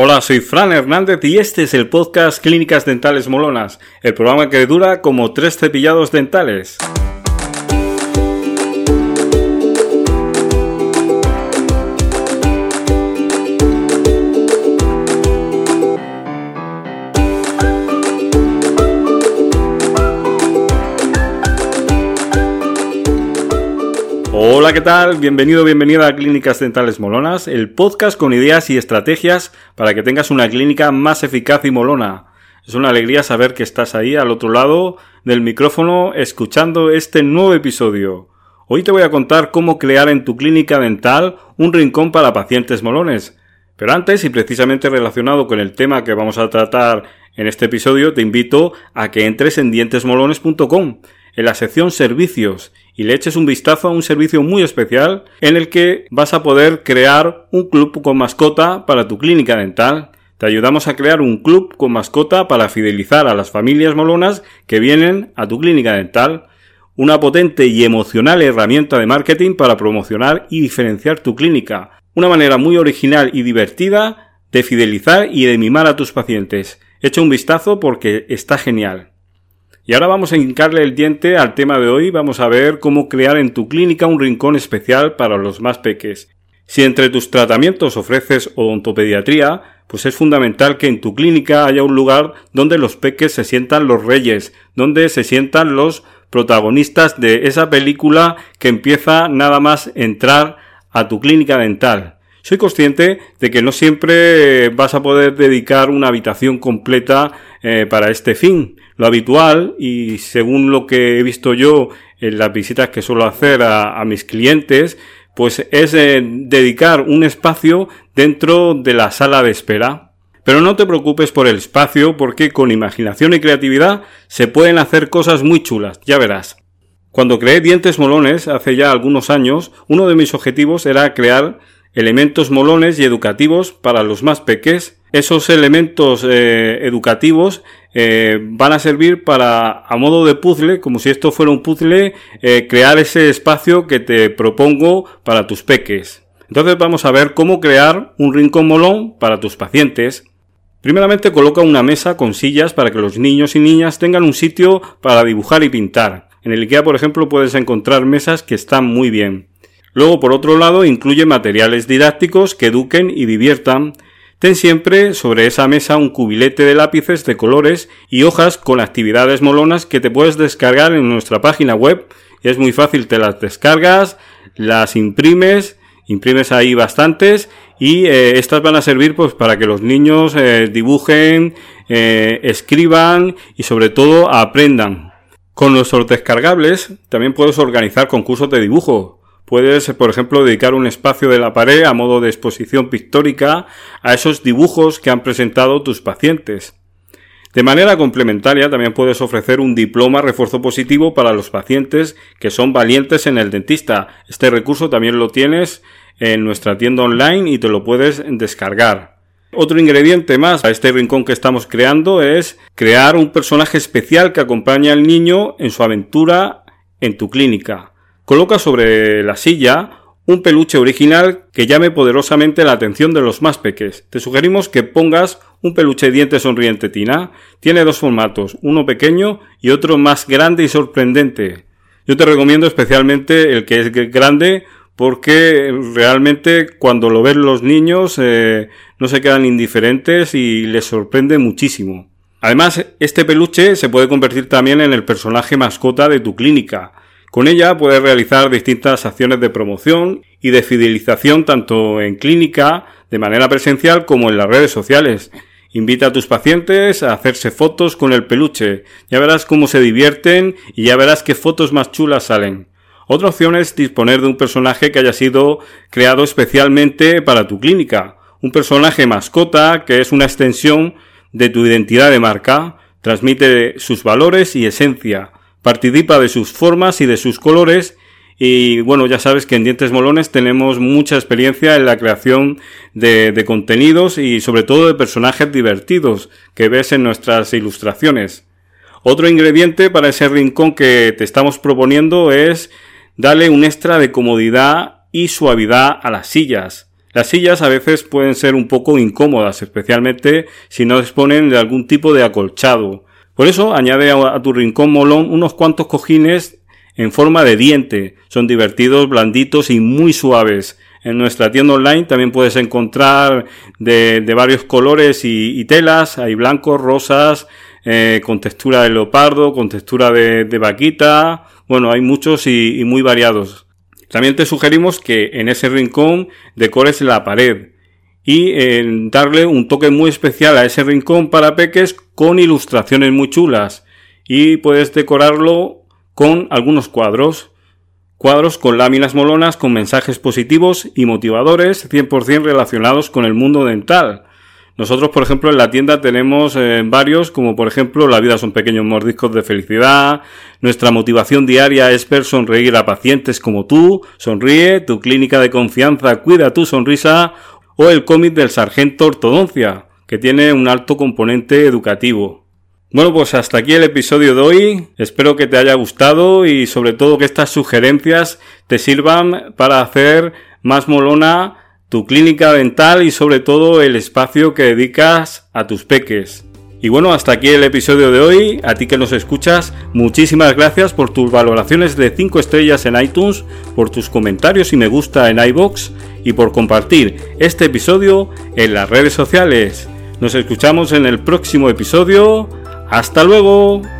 Hola, soy Fran Hernández y este es el podcast Clínicas Dentales Molonas, el programa que dura como tres cepillados dentales. Hola, ¿qué tal? Bienvenido, bienvenida a Clínicas Dentales Molonas, el podcast con ideas y estrategias para que tengas una clínica más eficaz y molona. Es una alegría saber que estás ahí al otro lado del micrófono escuchando este nuevo episodio. Hoy te voy a contar cómo crear en tu clínica dental un rincón para pacientes molones. Pero antes, y precisamente relacionado con el tema que vamos a tratar en este episodio, te invito a que entres en dientesmolones.com en la sección servicios y le eches un vistazo a un servicio muy especial en el que vas a poder crear un club con mascota para tu clínica dental. Te ayudamos a crear un club con mascota para fidelizar a las familias molonas que vienen a tu clínica dental. Una potente y emocional herramienta de marketing para promocionar y diferenciar tu clínica. Una manera muy original y divertida de fidelizar y de mimar a tus pacientes. Echa un vistazo porque está genial. Y ahora vamos a hincarle el diente al tema de hoy. Vamos a ver cómo crear en tu clínica un rincón especial para los más peques. Si entre tus tratamientos ofreces odontopediatría, pues es fundamental que en tu clínica haya un lugar donde los peques se sientan los reyes, donde se sientan los protagonistas de esa película que empieza nada más entrar a tu clínica dental. Soy consciente de que no siempre vas a poder dedicar una habitación completa eh, para este fin. Lo habitual, y según lo que he visto yo en las visitas que suelo hacer a, mis clientes, pues es eh, dedicar un espacio dentro de la sala de espera. Pero no te preocupes por el espacio porque con imaginación y creatividad se pueden hacer cosas muy chulas, ya verás. Cuando creé Dientes Molones hace ya algunos años, uno de mis objetivos era crear elementos molones y educativos para los más peques. Esos elementos eh, educativos eh, van a servir para, a modo de puzzle, como si esto fuera un puzzle, eh, crear ese espacio que te propongo para tus peques. Entonces vamos a ver cómo crear un rincón molón para tus pacientes. Primeramente coloca una mesa con sillas para que los niños y niñas tengan un sitio para dibujar y pintar. En el IKEA, por ejemplo, puedes encontrar mesas que están muy bien. Luego, por otro lado, incluye materiales didácticos que eduquen y diviertan. Ten siempre sobre esa mesa un cubilete de lápices de colores y hojas con actividades molonas que te puedes descargar en nuestra página web. Es muy fácil, te las descargas, las imprimes, imprimes ahí bastantes y eh, estas van a servir pues para que los niños eh, dibujen, eh, escriban y sobre todo aprendan. Con nuestros descargables también puedes organizar concursos de dibujo. Puedes, por ejemplo, dedicar un espacio de la pared a modo de exposición pictórica a esos dibujos que han presentado tus pacientes. De manera complementaria, también puedes ofrecer un diploma refuerzo positivo para los pacientes que son valientes en el dentista. Este recurso también lo tienes en nuestra tienda online y te lo puedes descargar. Otro ingrediente más a este rincón que estamos creando es crear un personaje especial que acompañe al niño en su aventura en tu clínica. Coloca sobre la silla un peluche original que llame poderosamente la atención de los más peques. Te sugerimos que pongas un peluche diente sonriente Tina. Tiene dos formatos, uno pequeño y otro más grande y sorprendente. Yo te recomiendo especialmente el que es grande porque realmente cuando lo ven los niños eh, no se quedan indiferentes y les sorprende muchísimo. Además, este peluche se puede convertir también en el personaje mascota de tu clínica. Con ella puedes realizar distintas acciones de promoción y de fidelización tanto en clínica, de manera presencial, como en las redes sociales. Invita a tus pacientes a hacerse fotos con el peluche. Ya verás cómo se divierten y ya verás qué fotos más chulas salen. Otra opción es disponer de un personaje que haya sido creado especialmente para tu clínica. Un personaje mascota que es una extensión de tu identidad de marca, transmite sus valores y esencia, participa de sus formas y de sus colores y bueno, ya sabes que en Dientes Molones tenemos mucha experiencia en la creación de, contenidos y sobre todo de personajes divertidos que ves en nuestras ilustraciones. Otro ingrediente para ese rincón que te estamos proponiendo es darle un extra de comodidad y suavidad a las sillas. Las sillas a veces pueden ser un poco incómodas, especialmente si no disponen de algún tipo de acolchado. Por eso añade a tu rincón molón unos cuantos cojines en forma de diente. Son divertidos, blanditos y muy suaves. En nuestra tienda online también puedes encontrar de, varios colores y, telas. Hay blancos, rosas, eh, con textura de leopardo, con textura de, vaquita. Bueno, hay muchos y, y muy variados. También te sugerimos que en ese rincón decores la pared y darle un toque muy especial a ese rincón para peques con ilustraciones muy chulas y puedes decorarlo con algunos cuadros. Cuadros con láminas molonas con mensajes positivos y motivadores 100% relacionados con el mundo dental. Nosotros, por ejemplo, en la tienda tenemos eh, varios, como por ejemplo, La vida son pequeños mordiscos de felicidad, nuestra motivación diaria es ver sonreír a pacientes como tú, sonríe, tu clínica de confianza cuida tu sonrisa, o el cómic del sargento ortodoncia, que tiene un alto componente educativo. Bueno, pues hasta aquí el episodio de hoy. Espero que te haya gustado y sobre todo que estas sugerencias te sirvan para hacer más molona tu clínica dental y sobre todo el espacio que dedicas a tus peques. Y bueno, hasta aquí el episodio de hoy. A ti que nos escuchas, muchísimas gracias por tus valoraciones de 5 estrellas en iTunes, por tus comentarios y me gusta en iBox y por compartir este episodio en las redes sociales. Nos escuchamos en el próximo episodio. ¡Hasta luego!